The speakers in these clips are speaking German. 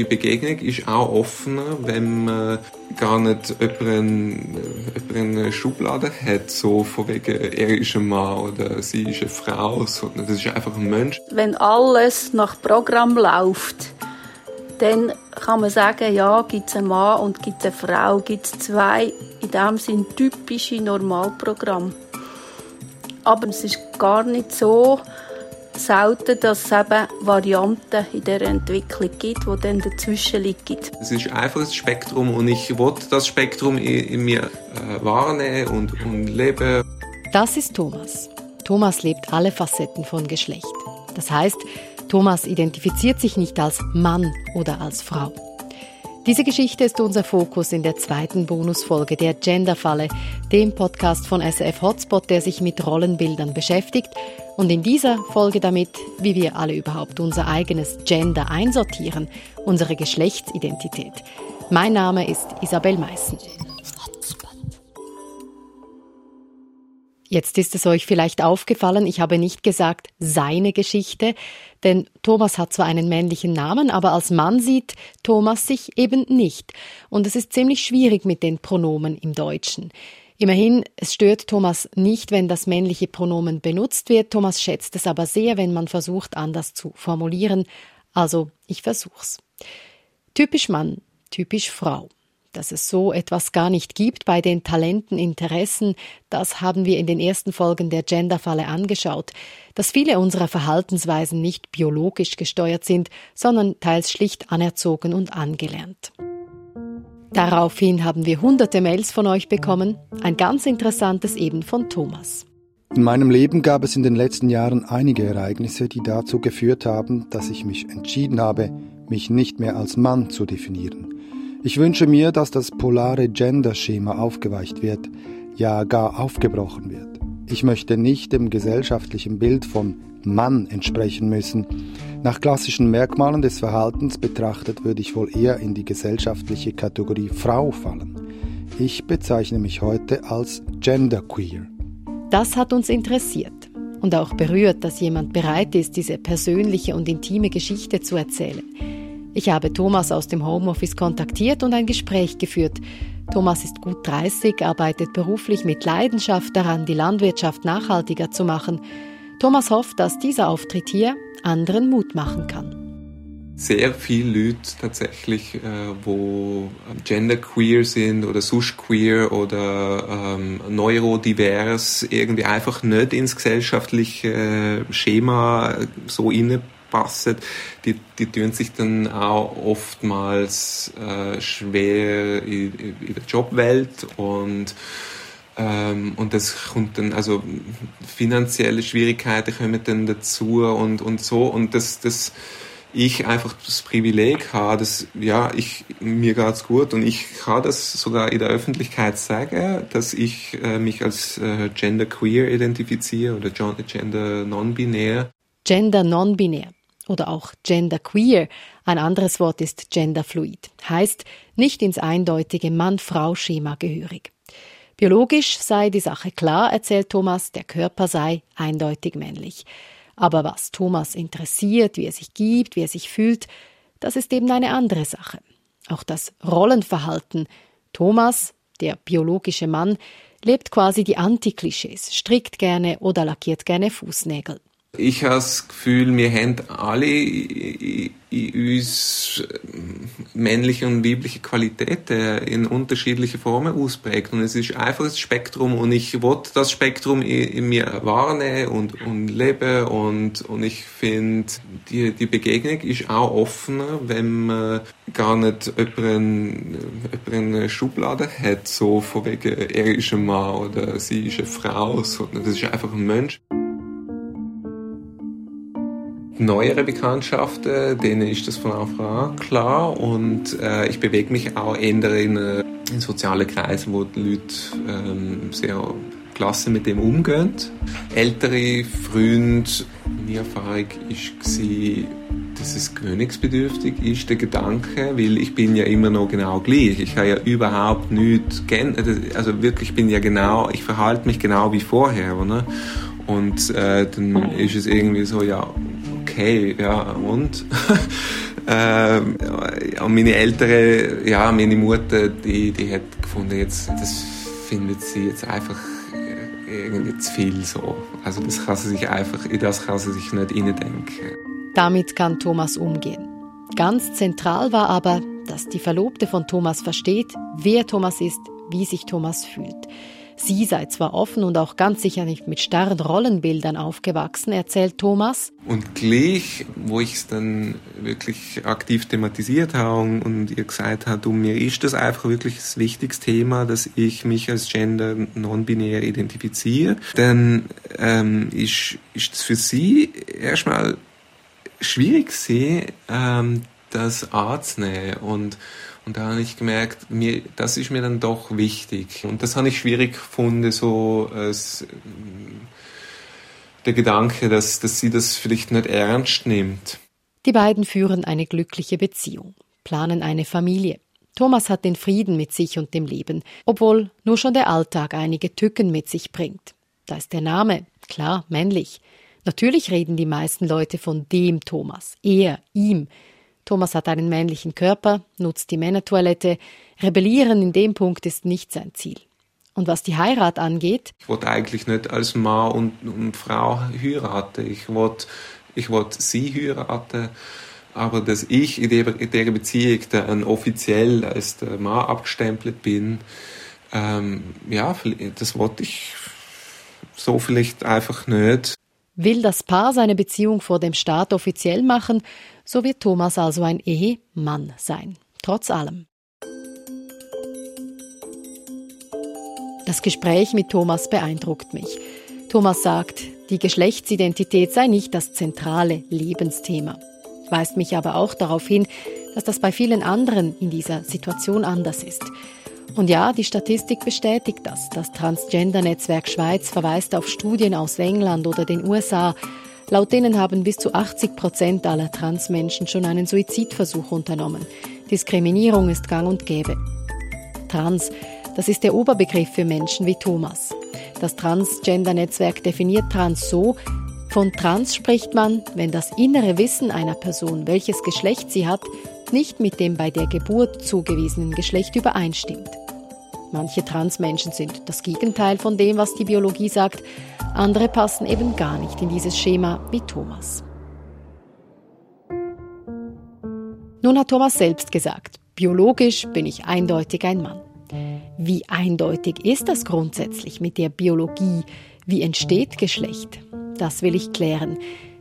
die Begegnung ist auch offener, wenn man gar nicht jemanden, jemanden Schublade hat, so von wegen, er ist ein Mann oder sie ist eine Frau, sondern das ist einfach ein Mensch. Wenn alles nach Programm läuft, dann kann man sagen, ja, gibt es einen Mann und gibt es eine Frau, gibt es zwei, in dem sind typische Normalprogramme. Aber es ist gar nicht so, selten, dass es eben Varianten in der Entwicklung gibt, die dann dazwischen liegen. Es ist einfach ein Spektrum und ich will das Spektrum in, mir äh, wahrnehmen und, und leben. Das ist Thomas. Thomas lebt alle Facetten von Geschlecht. Das heißt, Thomas identifiziert sich nicht als Mann oder als Frau. Diese Geschichte ist unser Fokus in der zweiten Bonusfolge der Genderfalle, dem Podcast von SF Hotspot, der sich mit Rollenbildern beschäftigt und in dieser Folge damit, wie wir alle überhaupt unser eigenes Gender einsortieren, unsere Geschlechtsidentität. Mein Name ist Isabel Meissen. Jetzt ist es euch vielleicht aufgefallen, ich habe nicht gesagt seine Geschichte, denn Thomas hat zwar einen männlichen Namen, aber als Mann sieht Thomas sich eben nicht. Und es ist ziemlich schwierig mit den Pronomen im Deutschen. Immerhin, es stört Thomas nicht, wenn das männliche Pronomen benutzt wird. Thomas schätzt es aber sehr, wenn man versucht, anders zu formulieren. Also, ich versuch's. Typisch Mann, typisch Frau. Dass es so etwas gar nicht gibt bei den Talenten, Interessen, das haben wir in den ersten Folgen der Genderfalle angeschaut. Dass viele unserer Verhaltensweisen nicht biologisch gesteuert sind, sondern teils schlicht anerzogen und angelernt. Daraufhin haben wir hunderte Mails von euch bekommen, ein ganz interessantes eben von Thomas. In meinem Leben gab es in den letzten Jahren einige Ereignisse, die dazu geführt haben, dass ich mich entschieden habe, mich nicht mehr als Mann zu definieren. Ich wünsche mir, dass das polare Gender-Schema aufgeweicht wird, ja gar aufgebrochen wird. Ich möchte nicht dem gesellschaftlichen Bild von Mann entsprechen müssen. Nach klassischen Merkmalen des Verhaltens betrachtet würde ich wohl eher in die gesellschaftliche Kategorie Frau fallen. Ich bezeichne mich heute als genderqueer. Das hat uns interessiert und auch berührt, dass jemand bereit ist, diese persönliche und intime Geschichte zu erzählen. Ich habe Thomas aus dem Homeoffice kontaktiert und ein Gespräch geführt. Thomas ist gut 30, arbeitet beruflich mit Leidenschaft daran, die Landwirtschaft nachhaltiger zu machen. Thomas hofft, dass dieser Auftritt hier anderen Mut machen kann sehr viele Leute tatsächlich, äh, wo genderqueer sind oder queer oder ähm, neurodivers, irgendwie einfach nicht ins gesellschaftliche Schema so inne passen, die, die tun sich dann auch oftmals äh, schwer in, in, der Jobwelt und ähm, und das kommt dann, also finanzielle Schwierigkeiten kommen dann dazu und, und so. Und das, das ich einfach das Privileg habe, dass, ja, ich, mir geht's gut und ich kann das sogar in der Öffentlichkeit sagen, dass ich äh, mich als äh, genderqueer identifiziere oder gender non-binär. Gender non-binär oder auch genderqueer. Ein anderes Wort ist genderfluid. Heißt nicht ins eindeutige Mann-Frau-Schema gehörig. Biologisch sei die Sache klar, erzählt Thomas, der Körper sei eindeutig männlich. Aber was Thomas interessiert, wie er sich gibt, wie er sich fühlt, das ist eben eine andere Sache. Auch das Rollenverhalten. Thomas, der biologische Mann, lebt quasi die Antiklischees, strickt gerne oder lackiert gerne Fußnägel. Ich habe das Gefühl, wir haben alle in uns männliche und weibliche Qualitäten in unterschiedlichen Formen ausprägt. Und es ist einfach ein Spektrum und ich will das Spektrum in, mir wahrnehmen und, und leben. Und, und ich finde, die, die Begegnung ist auch offener, wenn man gar nicht jemanden, jemanden eine Schublade hat, so von wegen, er ist ein Mann oder sie ist eine Frau, sondern das ist einfach ein Mensch neuere Bekanntschaften, denen ist das von Anfang an klar und äh, ich bewege mich auch eher in, äh, in sozialen Kreisen, wo die Leute ähm, sehr klasse mit dem umgehen. Ältere Freunde, meine Erfahrung war, dass es gewöhnungsbedürftig ist, der Gedanke, weil ich bin ja immer noch genau gleich. Ich habe ja überhaupt nichts geändert. Also wirklich, ich bin ja genau, ich verhalte mich genau wie vorher. Oder? Und äh, dann ist es irgendwie so, ja, okay, ja, und? äh, meine ältere, ja, meine Mutter, die, die hat gefunden, jetzt, das findet sie jetzt einfach irgendwie zu viel so. Also das kann sie sich einfach, in das kann sie sich nicht denken. Damit kann Thomas umgehen. Ganz zentral war aber, dass die Verlobte von Thomas versteht, wer Thomas ist, wie sich Thomas fühlt. Sie sei zwar offen und auch ganz sicher nicht mit starren Rollenbildern aufgewachsen, erzählt Thomas. Und gleich, wo ich es dann wirklich aktiv thematisiert habe und ihr gesagt habe, du, mir ist das einfach wirklich das wichtigste Thema, dass ich mich als Gender non-binär identifiziere, dann ähm, ist, ist es für sie erstmal schwierig, sie, ähm, das anzunehmen und und da habe ich gemerkt, mir, das ist mir dann doch wichtig. Und das habe ich schwierig gefunden, so als, der Gedanke, dass, dass sie das vielleicht nicht ernst nimmt. Die beiden führen eine glückliche Beziehung, planen eine Familie. Thomas hat den Frieden mit sich und dem Leben, obwohl nur schon der Alltag einige Tücken mit sich bringt. Da ist der Name, klar, männlich. Natürlich reden die meisten Leute von dem Thomas, er, ihm. Thomas hat einen männlichen Körper, nutzt die Männertoilette. Rebellieren in dem Punkt ist nicht sein Ziel. Und was die Heirat angeht? Ich wollte eigentlich nicht als Mann und, und Frau heiraten. Ich wollte, ich wollte sie heiraten. Aber dass ich in der, in der Beziehung dann offiziell als der Mann abgestempelt bin, ähm, ja, das wollte ich so vielleicht einfach nicht. Will das Paar seine Beziehung vor dem Staat offiziell machen, so wird Thomas also ein Ehemann sein. Trotz allem. Das Gespräch mit Thomas beeindruckt mich. Thomas sagt, die Geschlechtsidentität sei nicht das zentrale Lebensthema, weist mich aber auch darauf hin, dass das bei vielen anderen in dieser Situation anders ist. Und ja, die Statistik bestätigt das. Das Transgender-Netzwerk Schweiz verweist auf Studien aus England oder den USA. Laut denen haben bis zu 80 Prozent aller Transmenschen schon einen Suizidversuch unternommen. Diskriminierung ist gang und gäbe. Trans, das ist der Oberbegriff für Menschen wie Thomas. Das Transgender-Netzwerk definiert Trans so, von Trans spricht man, wenn das innere Wissen einer Person, welches Geschlecht sie hat, nicht mit dem bei der Geburt zugewiesenen Geschlecht übereinstimmt. Manche Transmenschen sind das Gegenteil von dem, was die Biologie sagt, andere passen eben gar nicht in dieses Schema wie Thomas. Nun hat Thomas selbst gesagt, biologisch bin ich eindeutig ein Mann. Wie eindeutig ist das grundsätzlich mit der Biologie? Wie entsteht Geschlecht? Das will ich klären.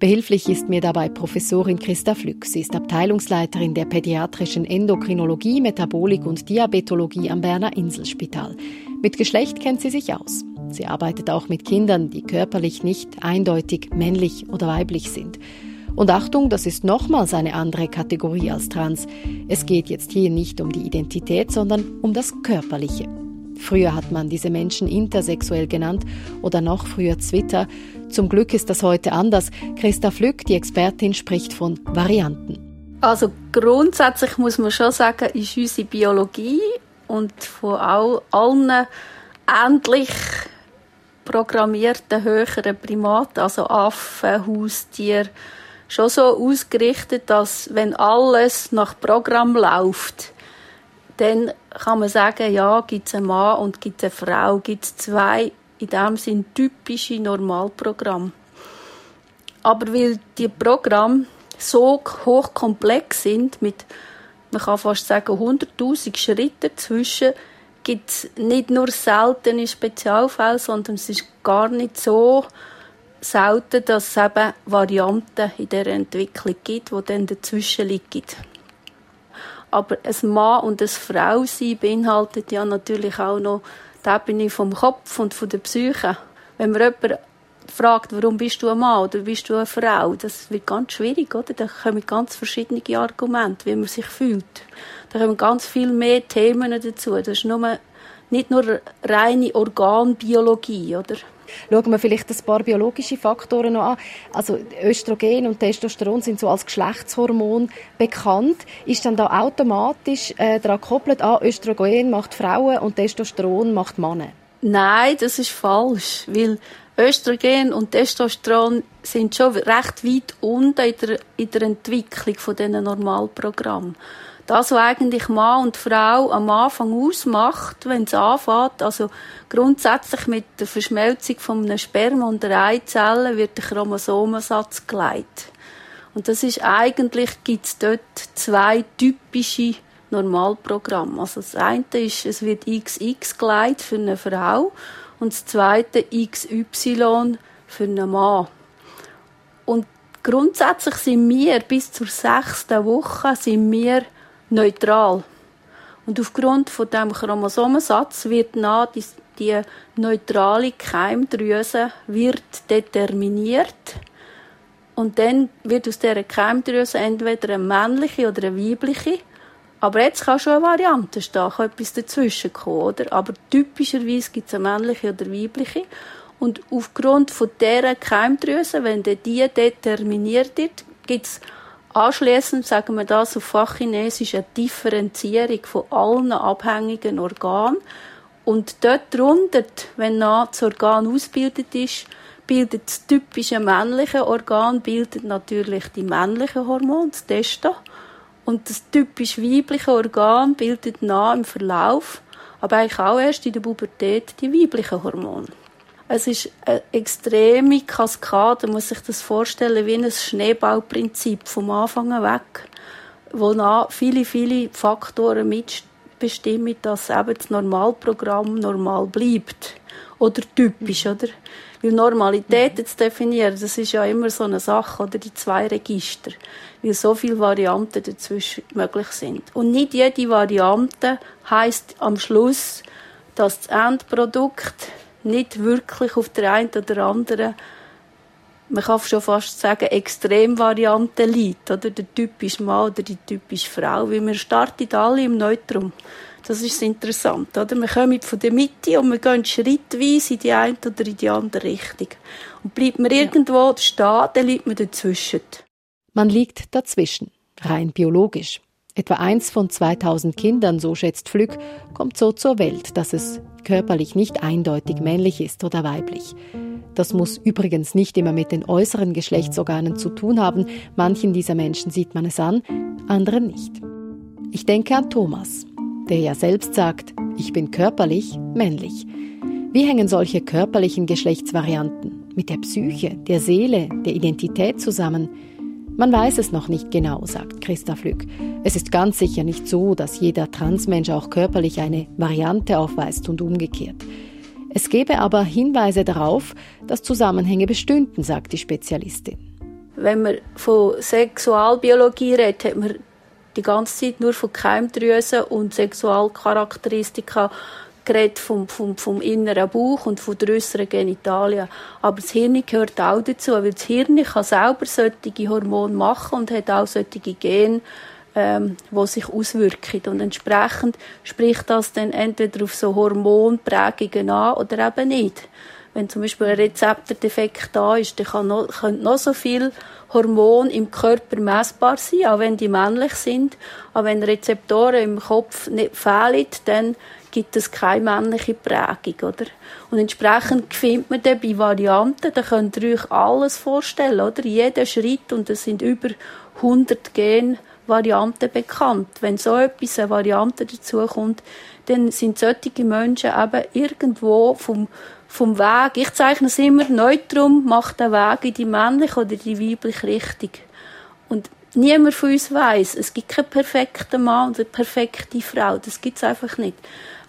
Behilflich ist mir dabei Professorin Christa Flück. Sie ist Abteilungsleiterin der pädiatrischen Endokrinologie, Metabolik und Diabetologie am Berner Inselspital. Mit Geschlecht kennt sie sich aus. Sie arbeitet auch mit Kindern, die körperlich nicht eindeutig männlich oder weiblich sind. Und Achtung, das ist nochmals eine andere Kategorie als Trans. Es geht jetzt hier nicht um die Identität, sondern um das Körperliche. Früher hat man diese Menschen intersexuell genannt oder noch früher Twitter. Zum Glück ist das heute anders. Christa Flück, die Expertin, spricht von Varianten. Also grundsätzlich muss man schon sagen, ist unsere Biologie und von all, allen ähnlich programmierten höheren Primaten, also Affen, Haustier, schon so ausgerichtet, dass wenn alles nach Programm läuft, dann kann man sagen, ja, gibt es einen Mann und gibt es eine Frau, gibt es zwei, in dem sind typische Normalprogramme. Aber weil die Programme so hochkomplex sind, mit, man kann fast sagen, 100.000 Schritten zwischen, gibt es nicht nur seltene Spezialfälle, sondern es ist gar nicht so selten, dass es eben Varianten in der Entwicklung gibt, die dann dazwischen liegen. Aber ein Mann und eine Frau sein beinhaltet ja natürlich auch noch die Ebene vom Kopf und von der Psyche. Wenn man jemanden fragt, warum bist du ein Mann oder bist du eine Frau, das wird ganz schwierig, oder? Da kommen ganz verschiedene Argumente, wie man sich fühlt. Da kommen ganz viel mehr Themen dazu. Das ist nur, nicht nur reine Organbiologie, oder? Schauen wir vielleicht ein paar biologische Faktoren noch an. Also Östrogen und Testosteron sind so als Geschlechtshormon bekannt. Ist dann da automatisch äh, daran gekoppelt, ah, Östrogen macht Frauen und Testosteron macht Männer? Nein, das ist falsch, weil Östrogen und Testosteron sind schon recht weit unten in der, in der Entwicklung von diesen Normalprogrammen. Das, was eigentlich Mann und Frau am Anfang ausmacht, wenn es anfängt, also grundsätzlich mit der Verschmelzung von einem Sperma und der Eizelle wird der Chromosomensatz geleitet. Und das ist eigentlich, gibt es dort zwei typische Normalprogramme. Also das eine ist, es wird XX geleitet für eine Frau und das zweite XY für einen Mann. Und grundsätzlich sind wir bis zur sechsten Woche sind wir neutral. Und aufgrund von dem Chromosomensatz wird nach die, die neutrale Keimdrüse wird determiniert. Und dann wird aus dieser Keimdrüse entweder eine männliche oder eine weibliche. Aber jetzt kann schon eine Variante stehen, kann etwas dazwischen kommen, oder? Aber typischerweise gibt es eine männliche oder weibliche. Und aufgrund von dieser Keimdrüse, wenn die determiniert wird, gibt es Anschließend sagen wir das auf Fachchinesisch eine Differenzierung von allen abhängigen Organen. Und dort drunter, wenn das Organ ausgebildet ist, bildet das typische männliche Organ bildet natürlich die männlichen Hormone, das Testo. Und das typisch weibliche Organ bildet nach im Verlauf, aber eigentlich auch erst in der Pubertät, die weiblichen Hormone. Es ist eine extreme Kaskade, man muss sich das vorstellen, wie ein Schneeballprinzip vom Anfang weg, wo viele, viele Faktoren mitbestimmen, dass eben das Normalprogramm normal bleibt. Oder typisch, oder? Weil Normalität zu definieren, das ist ja immer so eine Sache, oder die zwei Register. Weil so viele Varianten dazwischen möglich sind. Und nicht jede Variante heißt am Schluss, dass das Endprodukt nicht wirklich auf der einen oder anderen, man kann schon fast sagen, Extremvariante liegt, oder der typische Mann oder die typische Frau, weil wir starten alle im Neutrum. Das ist interessant, oder? Wir kommen von der Mitte und wir gehen schrittweise in die eine oder in die andere Richtung. Und bleibt man irgendwo stehen, dann liegt man dazwischen. Man liegt dazwischen, rein biologisch. Etwa eins von 2000 Kindern, so schätzt Flück, kommt so zur Welt, dass es körperlich nicht eindeutig männlich ist oder weiblich. Das muss übrigens nicht immer mit den äußeren Geschlechtsorganen zu tun haben. Manchen dieser Menschen sieht man es an, anderen nicht. Ich denke an Thomas, der ja selbst sagt, ich bin körperlich männlich. Wie hängen solche körperlichen Geschlechtsvarianten mit der Psyche, der Seele, der Identität zusammen? Man weiß es noch nicht genau, sagt Christa Flück. Es ist ganz sicher nicht so, dass jeder Transmensch auch körperlich eine Variante aufweist und umgekehrt. Es gäbe aber Hinweise darauf, dass Zusammenhänge bestünden, sagt die Spezialistin. Wenn man von Sexualbiologie redet, hat man die ganze Zeit nur von Keimdrüsen und Sexualcharakteristika geredet vom, vom, vom inneren Bauch und von den äußeren Genitalien. Aber das Hirn gehört auch dazu, weil das Hirn kann selber solche Hormone machen und hat auch solche Gene, ähm, die sich auswirken. Und entsprechend spricht das dann entweder auf so Hormonprägungen an oder eben nicht. Wenn zum Beispiel ein Rezeptordefekt da ist, dann kann noch, können noch so viel Hormone im Körper messbar sein, auch wenn die männlich sind. Aber wenn Rezeptoren im Kopf nicht fehlen, dann gibt es keine männliche Prägung, oder? Und entsprechend findet man dann bei Varianten, da könnt ihr euch alles vorstellen, oder? Jeder Schritt, und es sind über 100 Genvarianten bekannt. Wenn so etwas, eine Variante dazukommt, dann sind solche Menschen eben irgendwo vom, vom Weg, ich zeichne es immer, Neutrum macht den Weg in die männliche oder die weibliche Richtung. Und niemand von uns weiß, es gibt keinen perfekten Mann eine perfekte Frau. Das gibt es einfach nicht.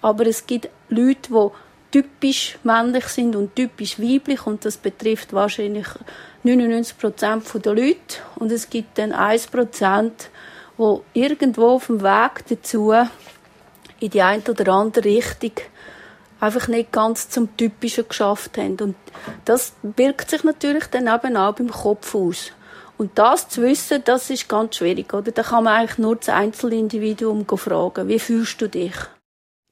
Aber es gibt Leute, die typisch männlich sind und typisch weiblich und das betrifft wahrscheinlich 99 Prozent der Leute und es gibt dann 1 Prozent, wo irgendwo auf dem Weg dazu in die eine oder andere Richtung einfach nicht ganz zum Typischen geschafft haben. Und das wirkt sich natürlich dann eben auch beim Kopf aus. Und das zu wissen, das ist ganz schwierig, oder? Da kann man eigentlich nur das Einzelindividuum fragen. Wie fühlst du dich?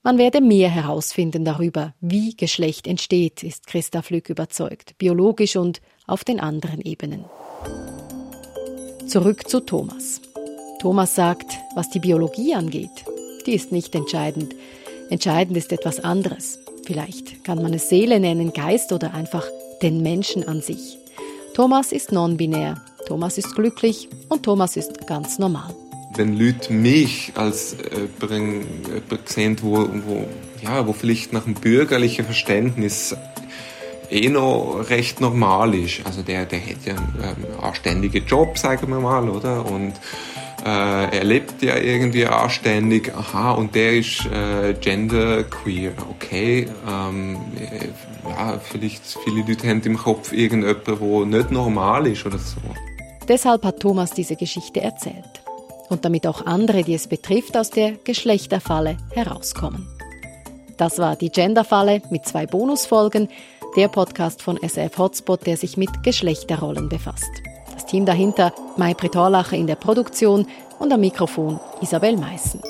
Man werde mehr herausfinden darüber, wie Geschlecht entsteht, ist Christa Flück überzeugt, biologisch und auf den anderen Ebenen. Zurück zu Thomas. Thomas sagt, was die Biologie angeht, die ist nicht entscheidend. Entscheidend ist etwas anderes. Vielleicht kann man es Seele nennen, Geist oder einfach den Menschen an sich. Thomas ist non-binär, Thomas ist glücklich und Thomas ist ganz normal. Wenn Leute mich als jemanden sehen, wo, wo, ja, wo vielleicht nach dem bürgerlichen Verständnis eh noch recht normal ist. Also der, der hat ja einen ähm, anständigen Job, sagen wir mal, oder? Und äh, er lebt ja irgendwie anständig, aha, und der ist äh, genderqueer, okay. Ähm, äh, ja, vielleicht viele Leute haben im Kopf irgendjemanden, der nicht normal ist oder so. Deshalb hat Thomas diese Geschichte erzählt. Und damit auch andere, die es betrifft, aus der Geschlechterfalle herauskommen. Das war die Genderfalle mit zwei Bonusfolgen, der Podcast von SF Hotspot, der sich mit Geschlechterrollen befasst. Das Team dahinter, Mai Pritorlacher in der Produktion und am Mikrofon Isabel Meissen.